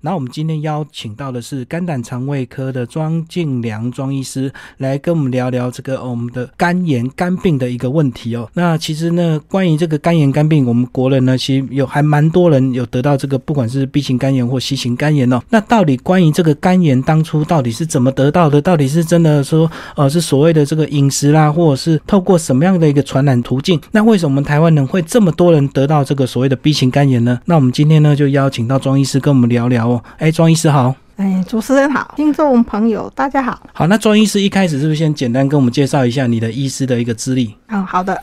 然后我们今天邀请到的是肝胆肠胃科的庄敬良庄医师来跟我们聊聊这个我们的肝炎肝病的一个问题哦。那其实呢，关于这个肝炎肝病，我们国人呢其实有还蛮多人有得到这个不管是 B 型肝炎或 C 型肝炎哦。那到底关于这个肝炎当初到底是怎么得到的？到底是真的说呃是所谓的这个饮食啦，或者是透过什么样的一个传染途径？那为什么台湾人会这么多人得到这个所谓的 B 型肝炎呢？那我们今天呢就邀请到庄医师跟我们聊聊。哎，庄医师好！哎，主持人好，听众朋友大家好。好，那庄医师一开始是不是先简单跟我们介绍一下你的医师的一个资历？嗯，好的。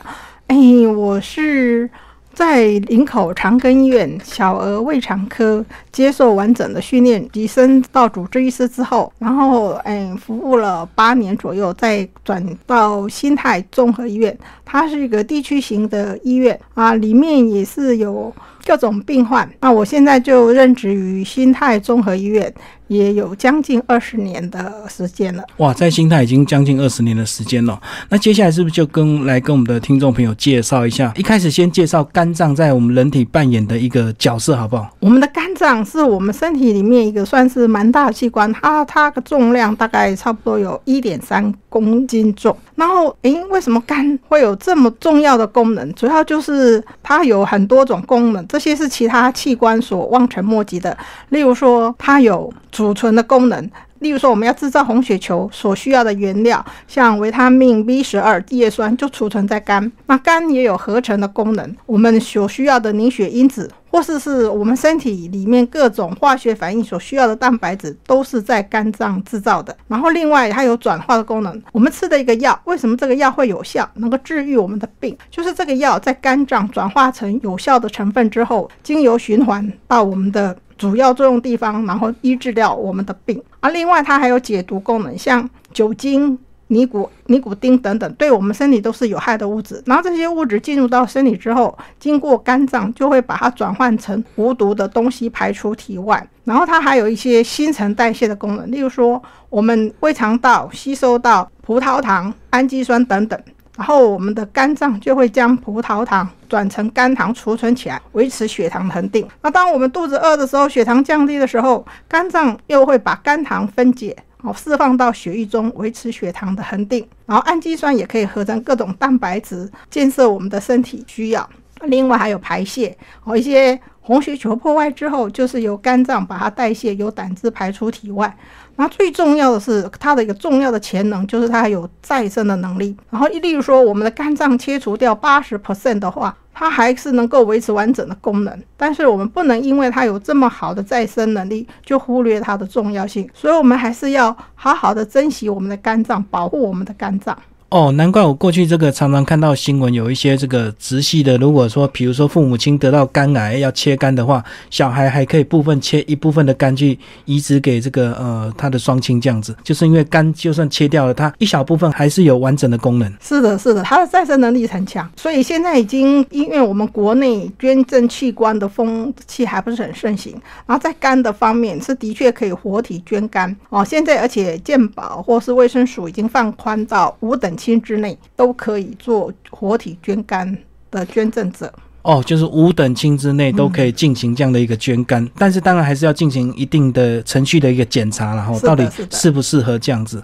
哎，我是在林口长庚医院小儿胃肠科接受完整的训练，提升到主治医师之后，然后哎服务了八年左右，再转到新泰综合医院。它是一个地区型的医院啊，里面也是有。各种病患，那我现在就任职于新泰综合医院。也有将近二十年的时间了。哇，在心态已经将近二十年的时间了。那接下来是不是就跟来跟我们的听众朋友介绍一下？一开始先介绍肝脏在我们人体扮演的一个角色，好不好？我们的肝脏是我们身体里面一个算是蛮大的器官，它它的重量大概差不多有一点三公斤重。然后，诶，为什么肝会有这么重要的功能？主要就是它有很多种功能，这些是其他器官所望尘莫及的。例如说，它有储存的功能，例如说我们要制造红血球所需要的原料，像维他命 B 十二、叶酸就储存在肝。那肝也有合成的功能，我们所需要的凝血因子，或是是我们身体里面各种化学反应所需要的蛋白质，都是在肝脏制造的。然后另外它有转化的功能，我们吃的一个药，为什么这个药会有效，能够治愈我们的病？就是这个药在肝脏转化成有效的成分之后，经由循环到我们的。主要作用地方，然后医治掉我们的病啊。另外，它还有解毒功能，像酒精、尼古尼古丁等等，对我们身体都是有害的物质。然后这些物质进入到身体之后，经过肝脏就会把它转换成无毒的东西排出体外。然后它还有一些新陈代谢的功能，例如说我们胃肠道吸收到葡萄糖、氨基酸等等。然后我们的肝脏就会将葡萄糖转成肝糖储存起来，维持血糖恒定。那当我们肚子饿的时候，血糖降低的时候，肝脏又会把肝糖分解，哦，释放到血液中，维持血糖的恒定。然后氨基酸也可以合成各种蛋白质，建设我们的身体需要。另外还有排泄，哦，一些红血球破坏之后，就是由肝脏把它代谢，由胆汁排出体外。那最重要的是，它的一个重要的潜能就是它有再生的能力。然后，例如说，我们的肝脏切除掉八十 percent 的话，它还是能够维持完整的功能。但是，我们不能因为它有这么好的再生能力，就忽略它的重要性。所以，我们还是要好好的珍惜我们的肝脏，保护我们的肝脏。哦，难怪我过去这个常常看到新闻，有一些这个直系的，如果说比如说父母亲得到肝癌要切肝的话，小孩还可以部分切一部分的肝去移植给这个呃他的双亲这样子，就是因为肝就算切掉了，它一小部分还是有完整的功能。是的，是的，它的再生能力很强，所以现在已经因为我们国内捐赠器官的风气还不是很盛行，然后在肝的方面是的确可以活体捐肝哦。现在而且健保或是卫生署已经放宽到五等。期之内都可以做活体捐肝的捐赠者哦，就是五等亲之内都可以进行这样的一个捐肝，但是当然还是要进行一定的程序的一个检查，然后到底适不适合这样子。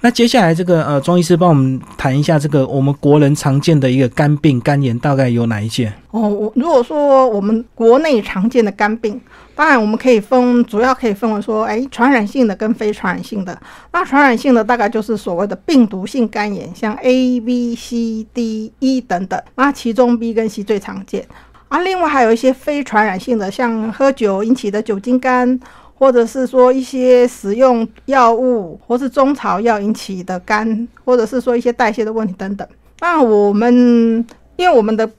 那接下来这个呃，庄医师帮我们谈一下这个我们国人常见的一个肝病、肝炎大概有哪一些？哦，我如果说我们国内常见的肝病。当然，我们可以分，主要可以分为说，哎，传染性的跟非传染性的。那传染性的大概就是所谓的病毒性肝炎，像 A、B、C、D、E 等等。那其中 B 跟 C 最常见。啊，另外还有一些非传染性的，像喝酒引起的酒精肝，或者是说一些使用药物或是中草药引起的肝，或者是说一些代谢的问题等等。那我们因为我们的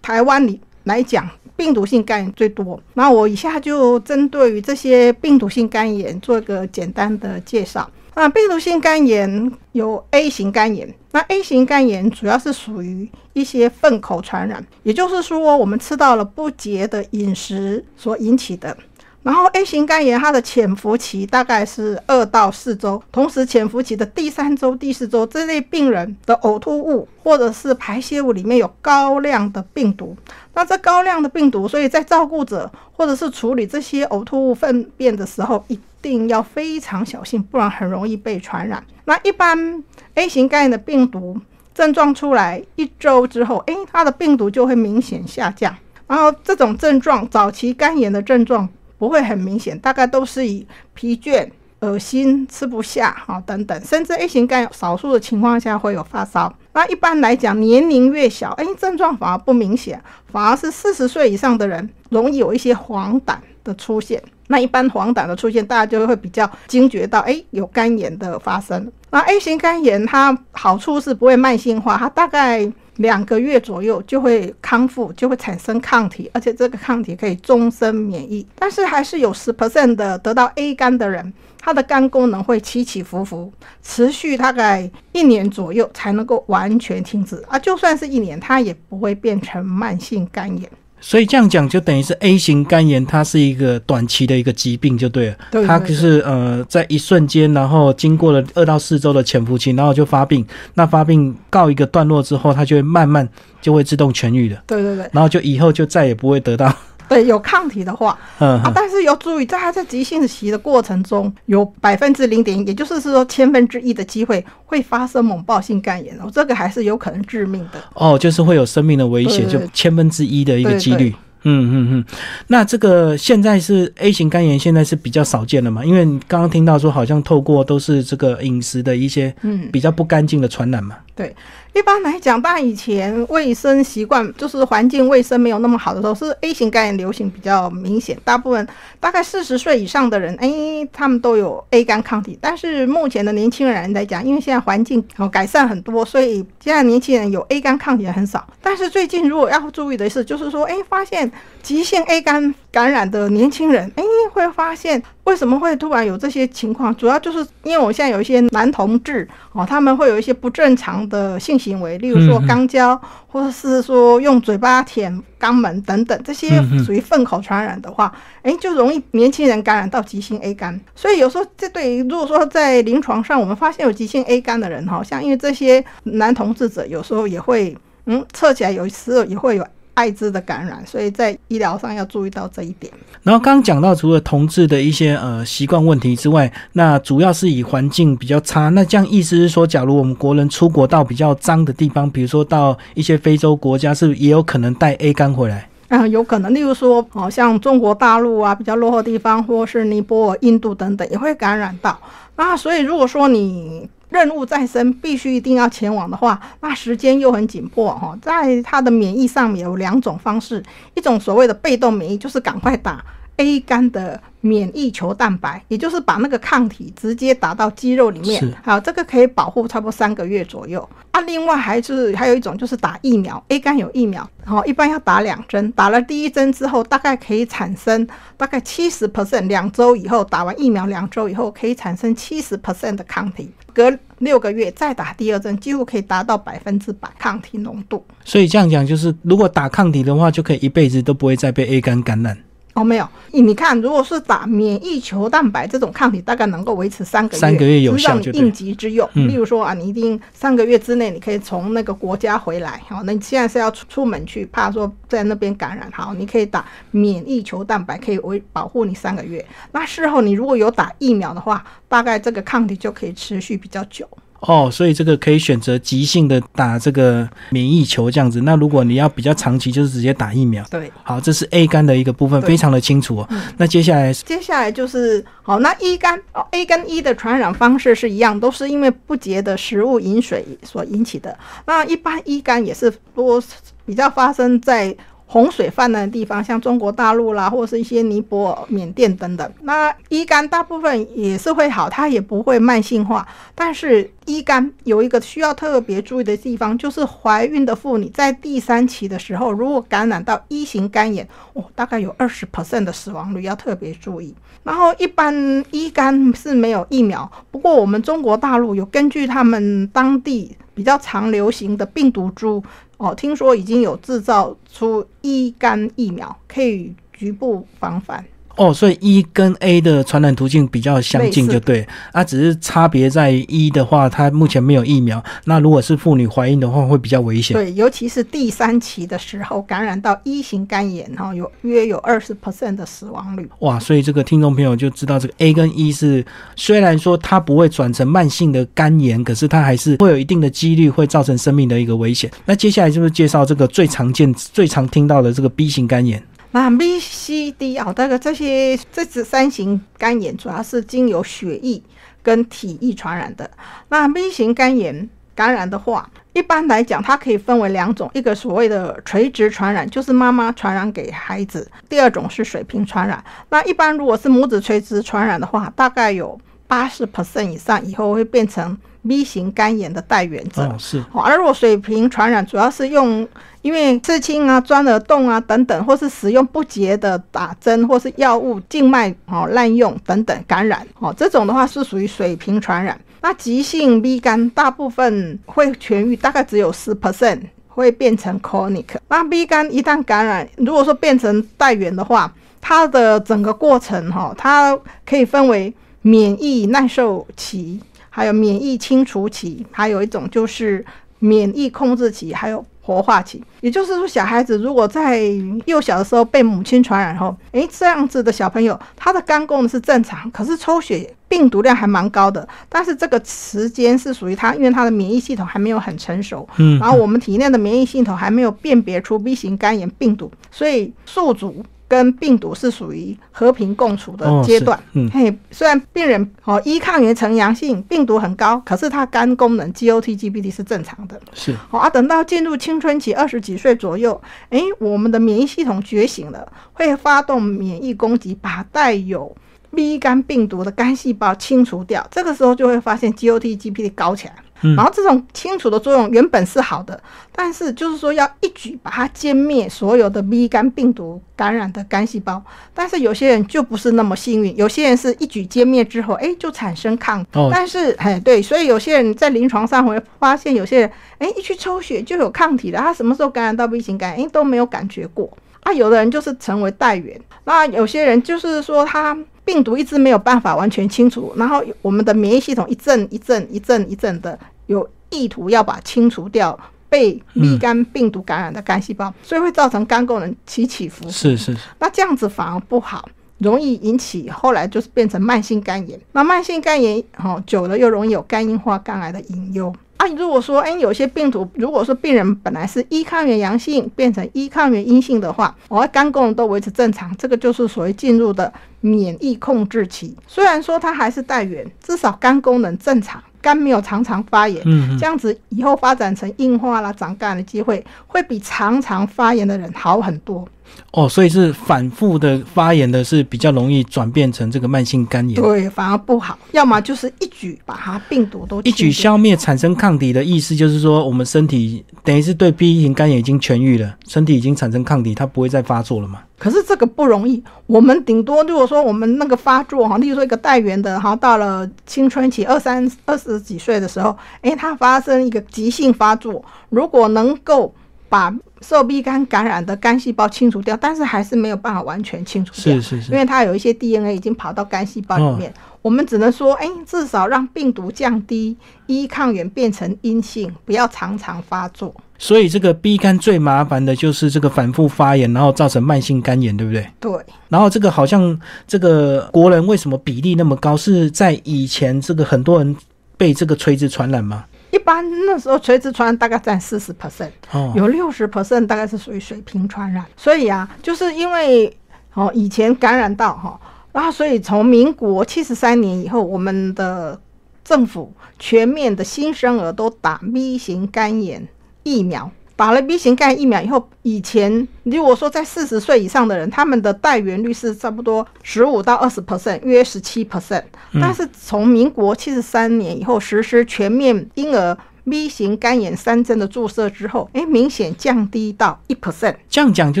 台湾里来讲。病毒性肝炎最多，那我以下就针对于这些病毒性肝炎做个简单的介绍。那病毒性肝炎有 A 型肝炎，那 A 型肝炎主要是属于一些粪口传染，也就是说我们吃到了不洁的饮食所引起的。然后 A 型肝炎它的潜伏期大概是二到四周，同时潜伏期的第三周、第四周，这类病人的呕吐物或者是排泄物里面有高量的病毒。那这高量的病毒，所以在照顾者或者是处理这些呕吐物粪便的时候，一定要非常小心，不然很容易被传染。那一般 A 型肝炎的病毒症状出来一周之后，诶，它的病毒就会明显下降。然后这种症状，早期肝炎的症状不会很明显，大概都是以疲倦、恶心、吃不下哈等等，甚至 A 型肝少数的情况下会有发烧。那一般来讲，年龄越小，诶，症状反而不明显，反而是四十岁以上的人容易有一些黄疸的出现。那一般黄疸的出现，大家就会比较惊觉到，哎，有肝炎的发生。那 A 型肝炎它好处是不会慢性化，它大概两个月左右就会康复，就会产生抗体，而且这个抗体可以终身免疫。但是还是有十 percent 的得到 A 肝的人，他的肝功能会起起伏伏，持续大概一年左右才能够完全停止啊。就算是一年，他也不会变成慢性肝炎。所以这样讲，就等于是 A 型肝炎，它是一个短期的一个疾病，就对了。对，它就是呃，在一瞬间，然后经过了二到四周的潜伏期，然后就发病。那发病告一个段落之后，它就会慢慢就会自动痊愈的。对对对。然后就以后就再也不会得到。对，有抗体的话，嗯啊，但是要注意，在它在急性期的过程中，有百分之零点一，也就是说千分之一的机会会发生猛暴性肝炎哦，这个还是有可能致命的。哦，就是会有生命的危险，就千分之一的一个几率。嗯嗯嗯，那这个现在是 A 型肝炎，现在是比较少见了嘛？因为刚刚听到说，好像透过都是这个饮食的一些嗯比较不干净的传染嘛。对，一般来讲，但以前卫生习惯就是环境卫生没有那么好的时候，是 A 型肝炎流行比较明显。大部分大概四十岁以上的人，哎，他们都有 A 肝抗体。但是目前的年轻人来讲，因为现在环境哦改善很多，所以现在年轻人有 A 肝抗体很少。但是最近如果要注意的是，就是说，哎，发现急性 A 肝感染的年轻人，哎，会发现。为什么会突然有这些情况？主要就是因为我现在有一些男同志哦，他们会有一些不正常的性行为，例如说肛交，或者是说用嘴巴舔肛门等等，这些属于粪口传染的话，哎，就容易年轻人感染到急性 A 肝。所以有时候这对于如果说在临床上我们发现有急性 A 肝的人哈，像因为这些男同志者有时候也会嗯测起来有时候也会有。艾滋的感染，所以在医疗上要注意到这一点。然后刚刚讲到，除了同志的一些呃习惯问题之外，那主要是以环境比较差。那这样意思是说，假如我们国人出国到比较脏的地方，比如说到一些非洲国家，是不是也有可能带 A 肝回来？啊，有可能。例如说，哦，像中国大陆啊，比较落后地方，或是尼泊尔、印度等等，也会感染到。那所以如果说你任务在身，必须一定要前往的话，那时间又很紧迫哈。在他的免疫上面有两种方式，一种所谓的被动免疫，就是赶快打 A 肝的。免疫球蛋白，也就是把那个抗体直接打到肌肉里面，好，这个可以保护差不多三个月左右啊。另外还是还有一种就是打疫苗，A 肝有疫苗，然后一般要打两针，打了第一针之后，大概可以产生大概七十 percent，两周以后打完疫苗，两周以后可以产生七十 percent 的抗体，隔六个月再打第二针，几乎可以达到百分之百抗体浓度。所以这样讲就是，如果打抗体的话，就可以一辈子都不会再被 A 肝感染。哦，没有，你看，如果是打免疫球蛋白这种抗体，大概能够维持三个月，三个月有效，让你应急之用。例如说啊，你一定三个月之内你可以从那个国家回来，好，那你现在是要出出门去，怕说在那边感染，好，你可以打免疫球蛋白，可以维保护你三个月。那事后你如果有打疫苗的话，大概这个抗体就可以持续比较久。哦，所以这个可以选择急性的打这个免疫球这样子。那如果你要比较长期，就是直接打疫苗。对，好，这是 A 肝的一个部分，非常的清楚哦。那接下来，接下来就是好，那 E 肝哦，A 跟 E 的传染方式是一样，都是因为不洁的食物饮水所引起的。那一般 E 肝也是多比较发生在。洪水泛滥的地方，像中国大陆啦，或者是一些尼泊尔、缅甸等等。那乙肝大部分也是会好，它也不会慢性化。但是乙肝有一个需要特别注意的地方，就是怀孕的妇女在第三期的时候，如果感染到一型肝炎，哦，大概有二十 percent 的死亡率，要特别注意。然后一般乙肝是没有疫苗，不过我们中国大陆有根据他们当地比较常流行的病毒株。哦，听说已经有制造出乙肝疫苗，可以局部防范。哦，所以一跟 A 的传染途径比较相近，就对。啊，只是差别在一的话，它目前没有疫苗。那如果是妇女怀孕的话，会比较危险。对，尤其是第三期的时候，感染到一型肝炎，哈，有约有二十 percent 的死亡率。哇，所以这个听众朋友就知道，这个 A 跟一是虽然说它不会转成慢性的肝炎，可是它还是会有一定的几率会造成生命的一个危险。那接下来就是介绍这个最常见、最常听到的这个 B 型肝炎。那 B、C、D 啊，这个这些这次三型肝炎主要是经由血液跟体液传染的。那 B 型肝炎感染的话，一般来讲，它可以分为两种，一个所谓的垂直传染，就是妈妈传染给孩子；第二种是水平传染。那一般如果是母子垂直传染的话，大概有八十 percent 以上以后会变成。B 型肝炎的带源者是，而如果水平传染，主要是用因为刺青啊、钻耳洞啊等等，或是使用不洁的打针，或是药物静脉哦滥用等等感染哦，这种的话是属于水平传染。那急性 B 肝大部分会痊愈，大概只有十 percent 会变成 chronic。那 B 肝一旦感染，如果说变成带源的话，它的整个过程哈，它可以分为免疫耐受期。还有免疫清除期，还有一种就是免疫控制期，还有活化期。也就是说，小孩子如果在幼小的时候被母亲传染后，诶，这样子的小朋友，他的肝功能是正常，可是抽血病毒量还蛮高的。但是这个时间是属于他，因为他的免疫系统还没有很成熟，嗯，然后我们体内的免疫系统还没有辨别出 B 型肝炎病毒，所以宿主。跟病毒是属于和平共处的阶段。嗯，嘿，虽然病人哦，一抗原呈阳性，病毒很高，可是他肝功能 GOT、GPT 是正常的。是，好啊，等到进入青春期，二十几岁左右，哎，我们的免疫系统觉醒了，会发动免疫攻击，把带有 B 肝病毒的肝细胞清除掉。这个时候就会发现 GOT、GPT 高起来。然后这种清除的作用原本是好的，但是就是说要一举把它歼灭所有的 B 肝病毒感染的肝细胞，但是有些人就不是那么幸运，有些人是一举歼灭之后，哎，就产生抗，但是哎对，所以有些人在临床上会发现，有些人哎一去抽血就有抗体了，他什么时候感染到 B 型肝炎，都没有感觉过啊，有的人就是成为带源，那有些人就是说他。病毒一直没有办法完全清除，然后我们的免疫系统一阵一阵一阵一阵的有意图要把清除掉被乙肝病毒感染的肝细胞，所以会造成肝功能起起伏伏。是是是，那这样子反而不好，容易引起后来就是变成慢性肝炎。那慢性肝炎哦久了又容易有肝硬化、肝癌的隐忧。啊，如果说，哎，有些病毒，如果说病人本来是一抗原阳性变成一抗原阴性的话，我肝功能都维持正常，这个就是所谓进入的免疫控制期。虽然说它还是带源，至少肝功能正常，肝没有常常发炎，嗯，这样子以后发展成硬化啦、长肝的机会会比常常发炎的人好很多。哦，所以是反复的发炎的，是比较容易转变成这个慢性肝炎。对，反而不好。要么就是一举把它病毒都一举消灭，产生抗体的意思就是说，我们身体等于是对 B 型肝炎已经痊愈了，身体已经产生抗体，它不会再发作了嘛？可是这个不容易。我们顶多如果说我们那个发作哈，例如说一个带源的哈，到了青春期二三二十几岁的时候，诶，它发生一个急性发作，如果能够。把受壁肝感染的肝细胞清除掉，但是还是没有办法完全清除掉，是是是，因为它有一些 DNA 已经跑到肝细胞里面。我们只能说，哎，至少让病毒降低，一抗原变成阴性，不要常常发作。所以这个 B 肝最麻烦的就是这个反复发炎，然后造成慢性肝炎，对不对？对。然后这个好像这个国人为什么比例那么高？是在以前这个很多人被这个垂直传染吗？一般那时候垂直传染大概占四十 percent，有六十 percent 大概是属于水平传染。所以啊，就是因为哦以前感染到哈，然后所以从民国七十三年以后，我们的政府全面的新生儿都打 B 型肝炎疫苗。打了 B 型肝疫苗以后，以前如果说在四十岁以上的人，他们的带源率是差不多十五到二十 percent，约十七 percent。但是从民国七十三年以后实施全面婴儿 B 型肝炎三针的注射之后，哎，明显降低到一 percent。这样讲就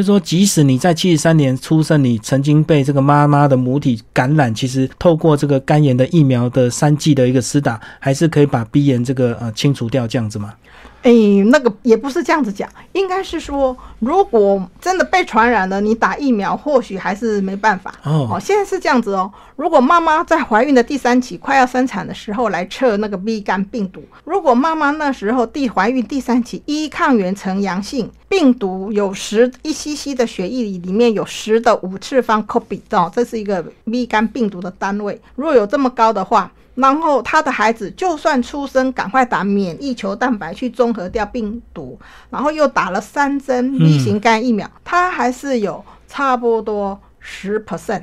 是说，即使你在七十三年出生，你曾经被这个妈妈的母体感染，其实透过这个肝炎的疫苗的三剂的一个施打，还是可以把 B 炎这个呃清除掉，这样子吗？哎，那个也不是这样子讲，应该是说，如果真的被传染了，你打疫苗或许还是没办法。哦，现在是这样子哦。如果妈妈在怀孕的第三期快要生产的时候来测那个 B 肝病毒，如果妈妈那时候第怀孕第三期一抗原呈阳性，病毒有十一 cc 的血液里里面有十的五次方 copy 哦，这是一个 B 肝病毒的单位。如果有这么高的话，然后他的孩子就算出生，赶快打免疫球蛋白去中和掉病毒，然后又打了三针乙型肝疫苗，他还是有差不多十 percent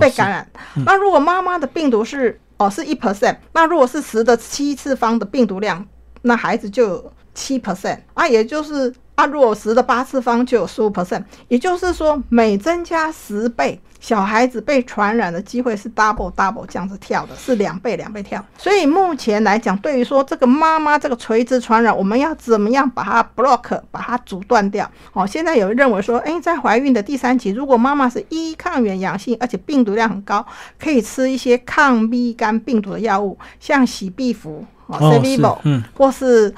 被感染。那如果妈妈的病毒是哦是一 percent，那如果是十的七次方的病毒量，那孩子就有七 percent 啊，也就是啊，如果十的八次方就有十五 percent，也就是说每增加十倍。小孩子被传染的机会是 double double 这样子跳的，是两倍两倍跳。所以目前来讲，对于说这个妈妈这个垂直传染，我们要怎么样把它 block，把它阻断掉？哦，现在有人认为说，哎，在怀孕的第三期，如果妈妈是一抗原阳性，而且病毒量很高，可以吃一些抗 B 肝病毒的药物，像喜必福哦 c v i v o 嗯，或是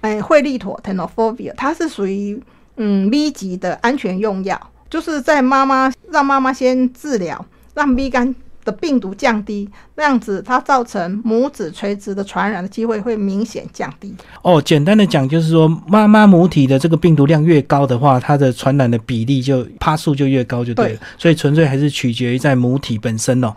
哎惠利妥 （Tenofovir），它是属于嗯 B 级的安全用药。就是在妈妈让妈妈先治疗，让 B 肝。的病毒降低，那样子它造成母子垂直的传染的机会会明显降低。哦，简单的讲就是说，妈妈母体的这个病毒量越高的话，它的传染的比例就趴数就越高，就对了。所以纯粹还是取决于在母体本身哦。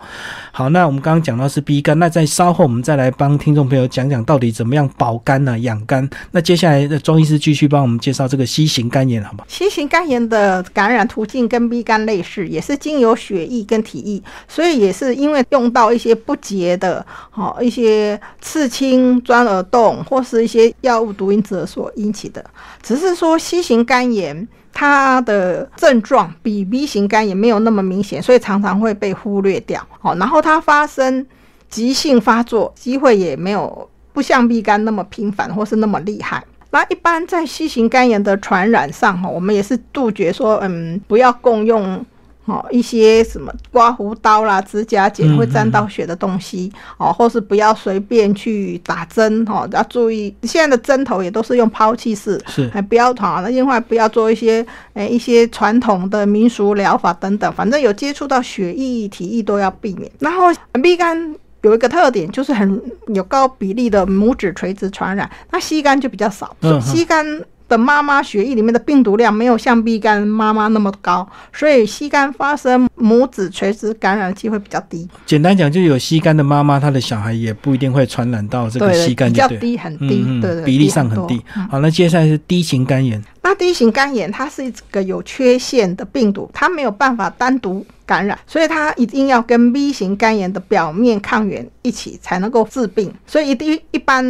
好，那我们刚刚讲到是 B 肝，那在稍后我们再来帮听众朋友讲讲到底怎么样保肝呢？养肝。那接下来的庄医师继续帮我们介绍这个 C 型肝炎，好吗？C 型肝炎的感染途径跟 B 肝类似，也是经由血液跟体液，所以也是。是因为用到一些不洁的，好一些刺青、钻耳洞或是一些药物毒瘾者所引起的。只是说 C 型肝炎它的症状比 B 型肝炎没有那么明显，所以常常会被忽略掉。好，然后它发生急性发作机会也没有不像 B 肝那么频繁或是那么厉害。那一般在 C 型肝炎的传染上，哈，我们也是杜绝说，嗯，不要共用。哦，一些什么刮胡刀啦、指甲剪会沾到血的东西，哦，或是不要随便去打针，哦，要注意现在的针头也都是用抛弃式，是，还不要哈，那另外不要做一些诶一些传统的民俗疗法等等，反正有接触到血液、体液都要避免。然后 B 肝有一个特点，就是很有高比例的拇指垂直传染，那吸肝就比较少，C 肝。的妈妈血液里面的病毒量没有像 B 肝妈妈那么高，所以 C 肝发生母子垂直感染的机会比较低。简单讲，就有 C 肝的妈妈，她的小孩也不一定会传染到这个 C 肝，比较低，很低，对对，比例上很低。好，那接下来是 D 型肝炎。那 D 型肝炎它是一个有缺陷的病毒，它没有办法单独感染，所以它一定要跟 B 型肝炎的表面抗原一起才能够治病。所以一一一般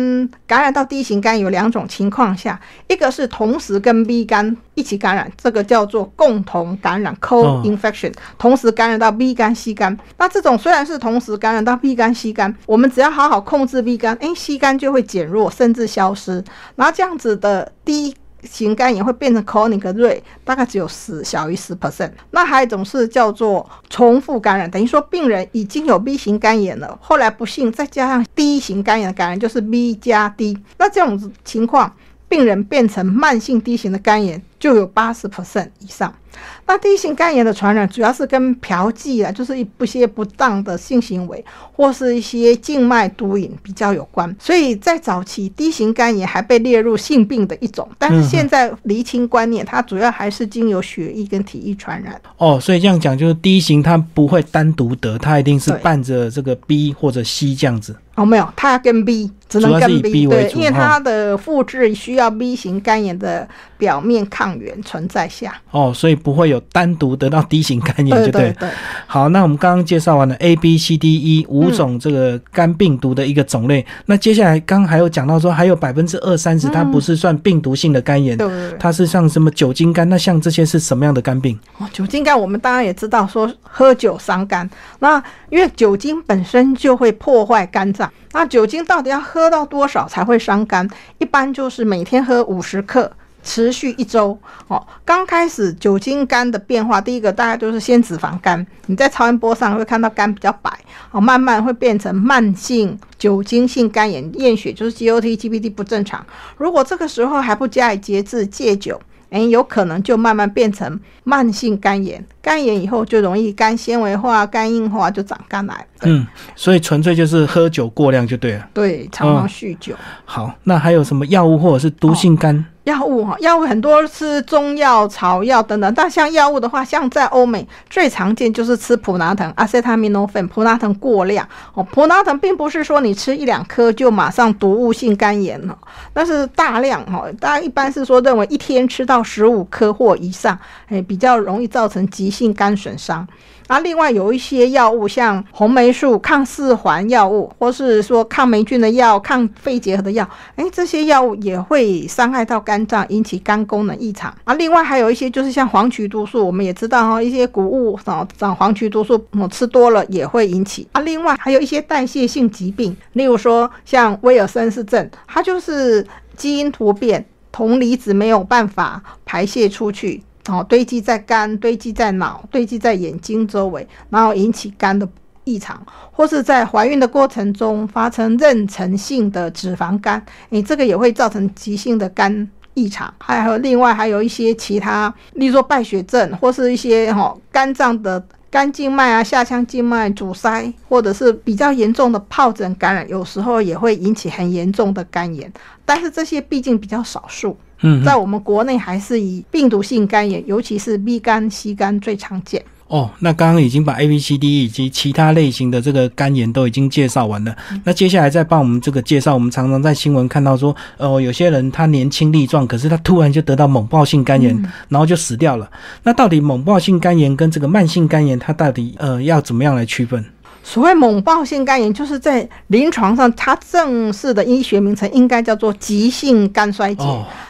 感染到 D 型肝有两种情况下，一个是同时跟 B 肝一起感染，这个叫做共同感染 （co-infection），同时感染到 B 肝、C 肝。那这种虽然是同时感染到 B 肝、C 肝，我们只要好好控制 B 肝，哎，C 肝就会减弱甚至消失。然后这样子的低。型肝炎会变成 chronic r a e 大概只有十小于十 percent。那还有一种是叫做重复感染，等于说病人已经有 B 型肝炎了，后来不幸再加上 D 型肝炎的感染，就是 B 加 D。那这种情况，病人变成慢性 D 型的肝炎就有八十 percent 以上。那 D 型肝炎的传染主要是跟嫖妓啊，就是一不些不当的性行为，或是一些静脉毒瘾比较有关。所以在早期，D 型肝炎还被列入性病的一种，但是现在厘清观念，它主要还是经由血液跟体液传染。哦，所以这样讲就是 D 型它不会单独得，它一定是伴着这个 B 或者 C 这样子。哦，没有，它跟 B 只能跟 B 对，因为它的复制需要 B 型肝炎的表面抗原存在下。哦，所以不会有。单独得到 D 型肝炎就对。对好，那我们刚刚介绍完了 A、B、C、D、E 五种这个肝病毒的一个种类。那接下来刚还有讲到说，还有百分之二三十，它不是算病毒性的肝炎，对它是像什么酒精肝。那像这些是什么样的肝病？哦，酒精肝我们当然也知道，说喝酒伤肝。那因为酒精本身就会破坏肝脏，那酒精到底要喝喝到多少才会伤肝？一般就是每天喝五十克。持续一周。哦，刚开始酒精肝的变化，第一个大概就是先脂肪肝，你在超音波上会看到肝比较白，哦，慢慢会变成慢性酒精性肝炎，验血就是 GOT、GPT 不正常。如果这个时候还不加以节制戒酒，哎，有可能就慢慢变成慢性肝炎。肝炎以后就容易肝纤维化、肝硬化，就长肝癌。嗯，所以纯粹就是喝酒过量就对了。对，常常酗酒。好，那还有什么药物或者是毒性肝？药物哈，药物很多是中药、草药等等，但像药物的话，像在欧美最常见就是吃普拿疼 （acetaminophen）。普拿疼过量哦，普拿疼并不是说你吃一两颗就马上毒物性肝炎了，那是大量哈，大家一般是说认为一天吃到十五颗或以上，哎，比较容易造成急性肝损伤。那另外有一些药物，像红霉素抗四环药物，或是说抗霉菌的药、抗肺结核的药，哎，这些药物也会伤害到肝脏，引起肝功能异常。啊，另外还有一些就是像黄曲毒素，我们也知道哈，一些谷物长长黄曲毒素，我吃多了也会引起。啊，另外还有一些代谢性疾病，例如说像威尔森氏症，它就是基因突变，铜离子没有办法排泄出去。哦，堆积在肝、堆积在脑、堆积在眼睛周围，然后引起肝的异常，或是在怀孕的过程中发生妊娠性的脂肪肝，你这个也会造成急性的肝异常。还有另外还有一些其他，例如说败血症，或是一些哈肝脏的肝静脉啊、下腔静脉阻塞，或者是比较严重的疱疹感染，有时候也会引起很严重的肝炎。但是这些毕竟比较少数。嗯，在我们国内还是以病毒性肝炎，尤其是 B 肝、C 肝最常见。哦，那刚刚已经把 A、B、C、D 以及其他类型的这个肝炎都已经介绍完了。那接下来再帮我们这个介绍，我们常常在新闻看到说，呃，有些人他年轻力壮，可是他突然就得到猛暴性肝炎，然后就死掉了。那到底猛暴性肝炎跟这个慢性肝炎，它到底呃要怎么样来区分？所谓猛暴性肝炎，就是在临床上，它正式的医学名称应该叫做急性肝衰竭。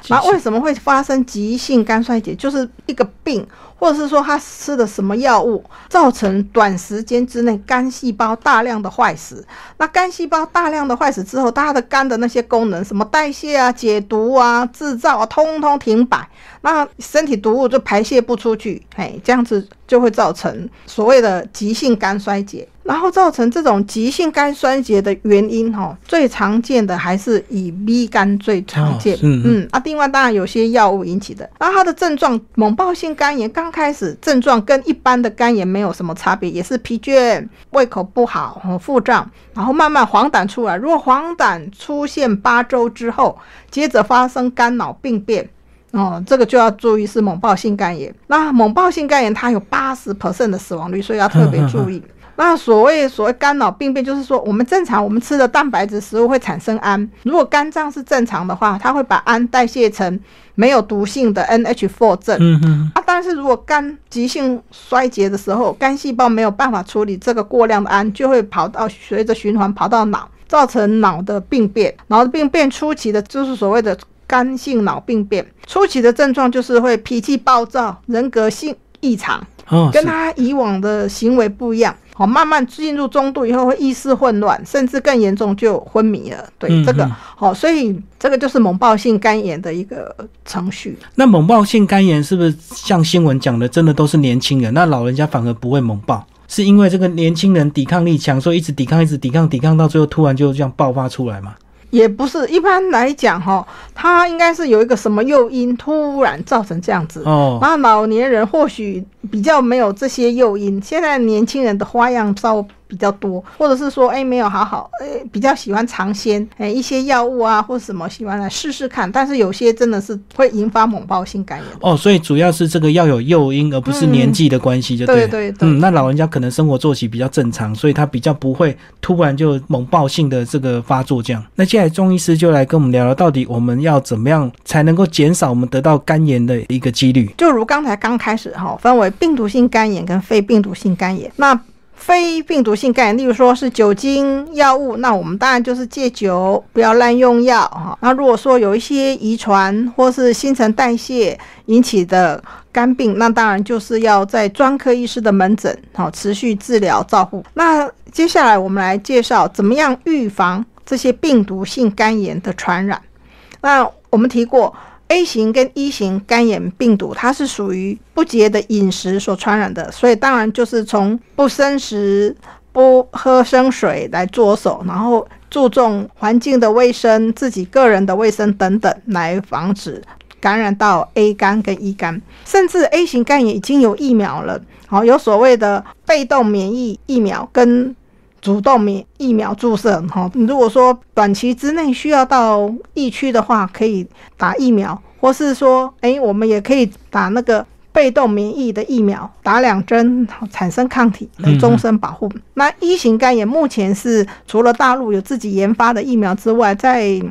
那为什么会发生急性肝衰竭？就是一个病。或者是说他吃的什么药物造成短时间之内肝细胞大量的坏死？那肝细胞大量的坏死之后，它的肝的那些功能，什么代谢啊、解毒啊、制造啊，通通停摆，那身体毒物就排泄不出去，哎，这样子就会造成所谓的急性肝衰竭。然后造成这种急性肝衰竭的原因，哈，最常见的还是以 B 肝最常见，嗯嗯啊，另外当然有些药物引起的。那它的症状，猛暴性肝炎刚开始症状跟一般的肝炎没有什么差别，也是疲倦、胃口不好、腹胀，然后慢慢黄疸出来。如果黄疸出现八周之后，接着发生肝脑病变，哦，这个就要注意是猛暴性肝炎。那猛暴性肝炎它有八十 percent 的死亡率，所以要特别注意。那所谓所谓肝脑病变，就是说我们正常我们吃的蛋白质食物会产生氨，如果肝脏是正常的话，它会把氨代谢成没有毒性的 NH4 症。嗯嗯。啊，但是如果肝急性衰竭的时候，肝细胞没有办法处理这个过量的氨，就会跑到随着循环跑到脑，造成脑的病变。脑的病变初期的就是所谓的肝性脑病变，初期的症状就是会脾气暴躁、人格性异常，跟他以往的行为不一样。好，慢慢进入中度以后会意识混乱，甚至更严重就昏迷了。对这个，好，所以这个就是猛暴性肝炎的一个程序。那猛暴性肝炎是不是像新闻讲的，真的都是年轻人？那老人家反而不会猛暴，是因为这个年轻人抵抗力强，所以一直抵抗，一直抵抗，抵抗到最后突然就这样爆发出来吗？也不是，一般来讲哈，它应该是有一个什么诱因突然造成这样子。哦，然后老年人或许比较没有这些诱因，现在年轻人的花样稍。比较多，或者是说，哎，没有好好，哎，比较喜欢尝鲜，哎，一些药物啊，或者什么喜欢来试试看，但是有些真的是会引发猛暴性肝炎。哦，所以主要是这个要有诱因，而不是年纪的关系，就对对对。嗯，那老人家可能生活作息比较正常，所以他比较不会突然就猛暴性的这个发作这样。那接下来中医师就来跟我们聊聊，到底我们要怎么样才能够减少我们得到肝炎的一个几率？就如刚才刚开始哈，分为病毒性肝炎跟非病毒性肝炎，那。非病毒性肝炎，例如说是酒精药物，那我们当然就是戒酒，不要滥用药哈。那如果说有一些遗传或是新陈代谢引起的肝病，那当然就是要在专科医师的门诊好持续治疗照护。那接下来我们来介绍怎么样预防这些病毒性肝炎的传染。那我们提过。A 型跟 E 型肝炎病毒，它是属于不洁的饮食所传染的，所以当然就是从不生食、不喝生水来着手，然后注重环境的卫生、自己个人的卫生等等，来防止感染到 A 肝跟 E 肝，甚至 A 型肝炎已经有疫苗了，好，有所谓的被动免疫疫苗跟。主动免疫苗注射，哈，如果说短期之内需要到疫区的话，可以打疫苗，或是说，哎，我们也可以打那个被动免疫的疫苗，打两针产生抗体，能终身保护。那一型肝炎目前是除了大陆有自己研发的疫苗之外，在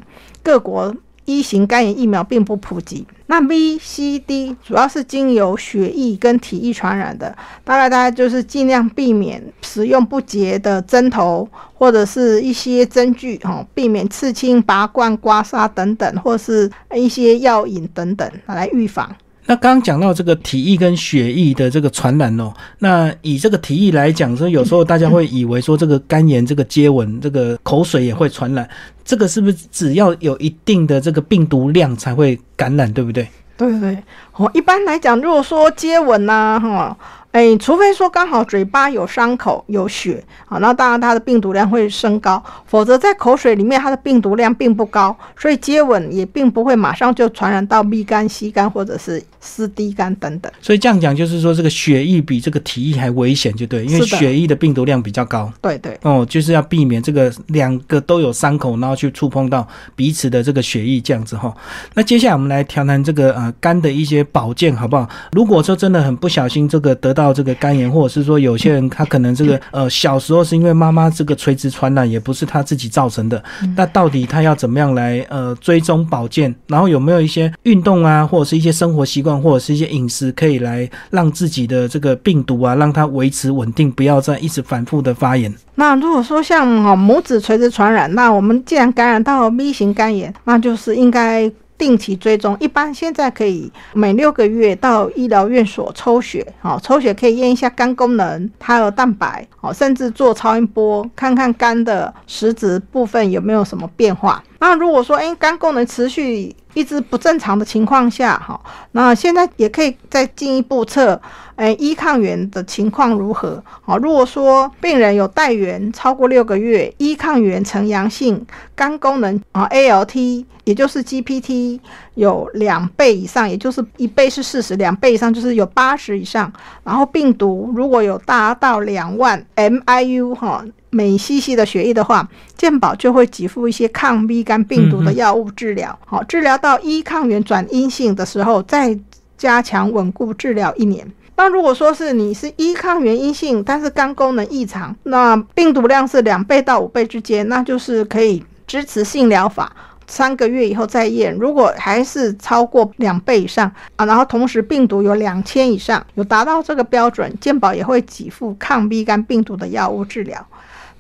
各国。一型肝炎疫苗并不普及。那 VCD 主要是经由血液跟体液传染的，大概大家就是尽量避免使用不洁的针头或者是一些针具，哈，避免刺青、拔罐、刮痧等等，或是一些药引等等来预防。那刚刚讲到这个体液跟血液的这个传染哦，那以这个体液来讲，说有时候大家会以为说这个肝炎这个接吻，这个口水也会传染，这个是不是只要有一定的这个病毒量才会感染，对不对？对对对，哦，一般来讲，如果说接吻呐，哈。哎，除非说刚好嘴巴有伤口有血啊，那当然它的病毒量会升高，否则在口水里面它的病毒量并不高，所以接吻也并不会马上就传染到 B 肝、C 肝或者是湿 D 肝等等。所以这样讲就是说，这个血液比这个体液还危险，就对，因为血液的病毒量比较高。对对，哦，就是要避免这个两个都有伤口，然后去触碰到彼此的这个血液这样子哈。那接下来我们来谈谈这个呃肝的一些保健好不好？如果说真的很不小心这个得到到这个肝炎，或者是说有些人他可能这个呃小时候是因为妈妈这个垂直传染，也不是他自己造成的。那到底他要怎么样来呃追踪保健？然后有没有一些运动啊，或者是一些生活习惯，或者是一些饮食，可以来让自己的这个病毒啊，让它维持稳定，不要再一直反复的发炎？那如果说像哦母子垂直传染，那我们既然感染到 B 型肝炎，那就是应该。定期追踪，一般现在可以每六个月到医疗院所抽血，好，抽血可以验一下肝功能、胎儿蛋白，好，甚至做超音波看看肝的实质部分有没有什么变化。那如果说，哎，肝功能持续一直不正常的情况下，哈，那现在也可以再进一步测，哎，依抗原的情况如何？好，如果说病人有带源超过六个月，依抗原呈阳性，肝功能啊，ALT。也就是 GPT 有两倍以上，也就是一倍是四十，两倍以上就是有八十以上。然后病毒如果有达到两万 MIU 哈每 cc 的血液的话，健保就会给付一些抗 B 肝病毒的药物治疗。好，治疗到一抗原转阴性的时候，再加强稳固治疗一年。那如果说是你是一抗原阴性，但是肝功能异常，那病毒量是两倍到五倍之间，那就是可以支持性疗法。三个月以后再验，如果还是超过两倍以上啊，然后同时病毒有两千以上，有达到这个标准，健保也会给付抗 B 肝病毒的药物治疗。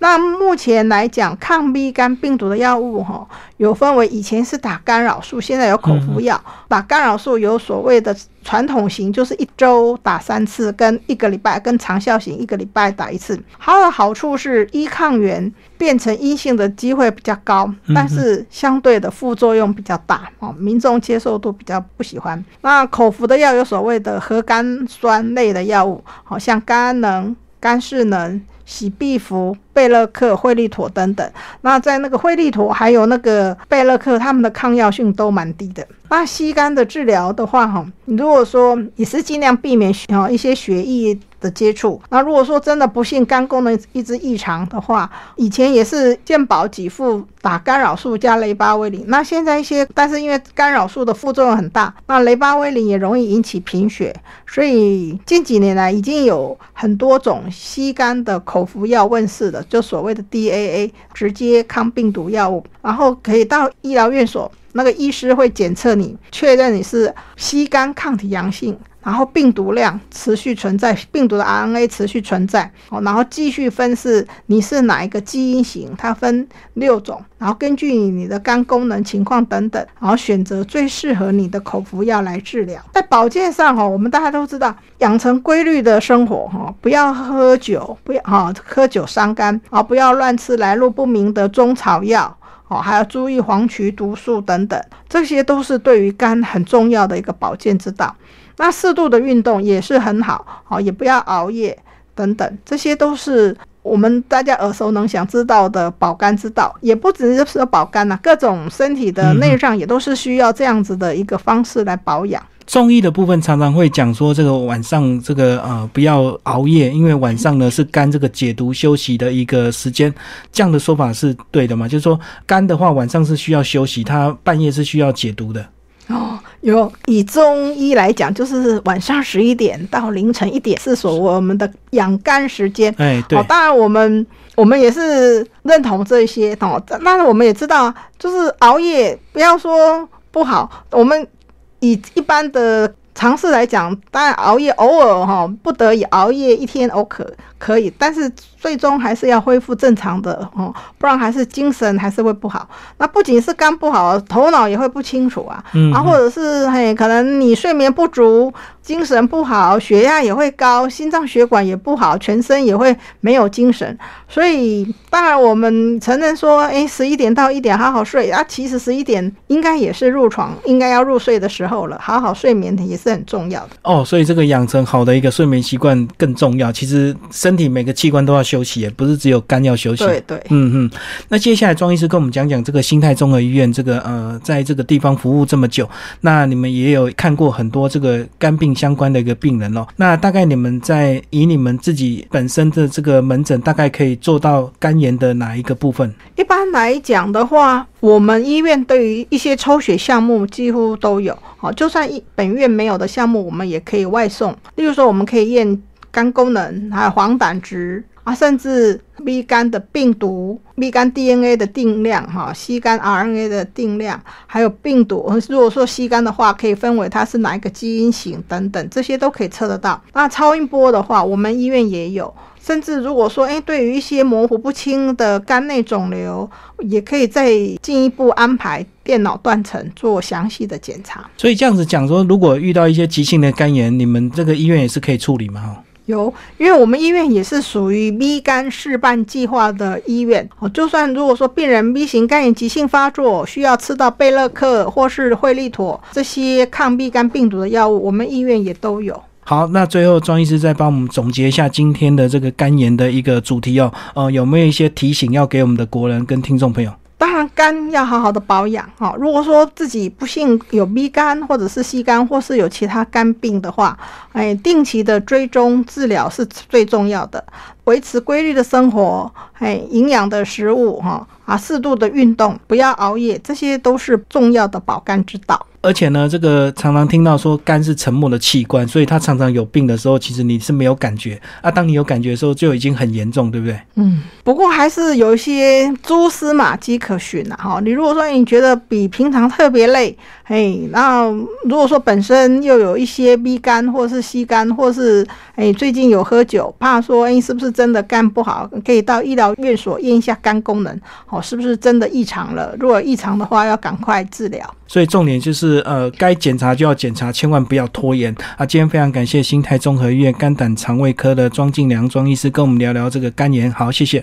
那目前来讲，抗 B 肝病毒的药物哈，有分为以前是打干扰素，现在有口服药。打干扰素有所谓的传统型，就是一周打三次，跟一个礼拜，跟长效型一个礼拜打一次。它的好处是，一抗原变成阴性的机会比较高，但是相对的副作用比较大哦，民众接受度比较不喜欢。那口服的药有所谓的核苷酸类的药物，好像肝能、肝势能。喜必福、贝勒克、惠利妥等等，那在那个惠利妥还有那个贝勒克，他们的抗药性都蛮低的。那吸肝的治疗的话，哈，你如果说也是尽量避免啊一些血液。的接触，那如果说真的不幸肝功能一直异常的话，以前也是健保给付打干扰素加雷巴威林，那现在一些，但是因为干扰素的副作用很大，那雷巴威林也容易引起贫血，所以近几年来已经有很多种吸肝的口口服药问世的，就所谓的 DAA 直接抗病毒药物，然后可以到医疗院所，那个医师会检测你，确认你是吸肝抗体阳性。然后病毒量持续存在，病毒的 RNA 持续存在，哦，然后继续分是你是哪一个基因型，它分六种，然后根据你的肝功能情况等等，然后选择最适合你的口服药来治疗。在保健上，哈，我们大家都知道，养成规律的生活，哈，不要喝酒，不要哈喝酒伤肝，啊，不要乱吃来路不明的中草药。哦，还要注意黄曲毒素等等，这些都是对于肝很重要的一个保健之道。那适度的运动也是很好，哦，也不要熬夜等等，这些都是我们大家耳熟能详知道的保肝之道。也不只是说保肝呐，各种身体的内脏也都是需要这样子的一个方式来保养。中医的部分常常会讲说，这个晚上这个呃不要熬夜，因为晚上呢是肝这个解毒休息的一个时间。这样的说法是对的嘛？就是说肝的话晚上是需要休息，它半夜是需要解毒的。哦，有以中医来讲，就是晚上十一点到凌晨一点是所我们的养肝时间。哎，对。当然我们我们也是认同这些哦，但是我们也知道，就是熬夜不要说不好，我们以一般的。常识来讲，当然熬夜偶尔哈不得已熬夜一天偶可可以，但是最终还是要恢复正常的哦，不然还是精神还是会不好。那不仅是肝不好，头脑也会不清楚啊，啊，或者是嘿，可能你睡眠不足。精神不好，血压也会高，心脏血管也不好，全身也会没有精神。所以，当然我们承认说，哎，十一点到一点好好睡啊。其实十一点应该也是入床，应该要入睡的时候了。好好睡眠也是很重要的哦。所以这个养成好的一个睡眠习惯更重要。其实身体每个器官都要休息，也不是只有肝要休息。对对，嗯嗯。那接下来庄医师跟我们讲讲这个心态综合医院这个呃，在这个地方服务这么久，那你们也有看过很多这个肝病。相关的一个病人哦，那大概你们在以你们自己本身的这个门诊，大概可以做到肝炎的哪一个部分？一般来讲的话，我们医院对于一些抽血项目几乎都有，好，就算一本院没有的项目，我们也可以外送。例如说，我们可以验肝功能，还有黄疸值。啊，甚至 B 肝的病毒、B 肝 DNA 的定量，哈，C 肝 RNA 的定量，还有病毒。如果说 C 肝的话，可以分为它是哪一个基因型等等，这些都可以测得到。那超音波的话，我们医院也有。甚至如果说，哎，对于一些模糊不清的肝内肿瘤，也可以再进一步安排电脑断层做详细的检查。所以这样子讲说，如果遇到一些急性的肝炎，你们这个医院也是可以处理吗？有，因为我们医院也是属于 B 肝示范计划的医院哦。就算如果说病人 B 型肝炎急性发作，需要吃到贝勒克或是惠利妥这些抗 B 肝病毒的药物，我们医院也都有。好，那最后庄医师再帮我们总结一下今天的这个肝炎的一个主题哦。呃，有没有一些提醒要给我们的国人跟听众朋友？当然，肝要好好的保养哈。如果说自己不幸有 B 肝或者是 C 肝，或是有其他肝病的话，哎，定期的追踪治疗是最重要的。维持规律的生活，哎，营养的食物哈啊，适度的运动，不要熬夜，这些都是重要的保肝之道。而且呢，这个常常听到说肝是沉默的器官，所以它常常有病的时候，其实你是没有感觉啊。当你有感觉的时候，就已经很严重，对不对？嗯。不过还是有一些蛛丝马迹可循的哈。你如果说你觉得比平常特别累，嘿，那如果说本身又有一些 B 肝或是 C 肝，或是哎最近有喝酒，怕说哎是不是真的肝不好，可以到医疗院所验一下肝功能，哦，是不是真的异常了？如果异常的话，要赶快治疗。所以重点就是，呃，该检查就要检查，千万不要拖延啊！今天非常感谢新泰综合医院肝胆肠胃科的庄敬良庄医师跟我们聊聊这个肝炎，好，谢谢。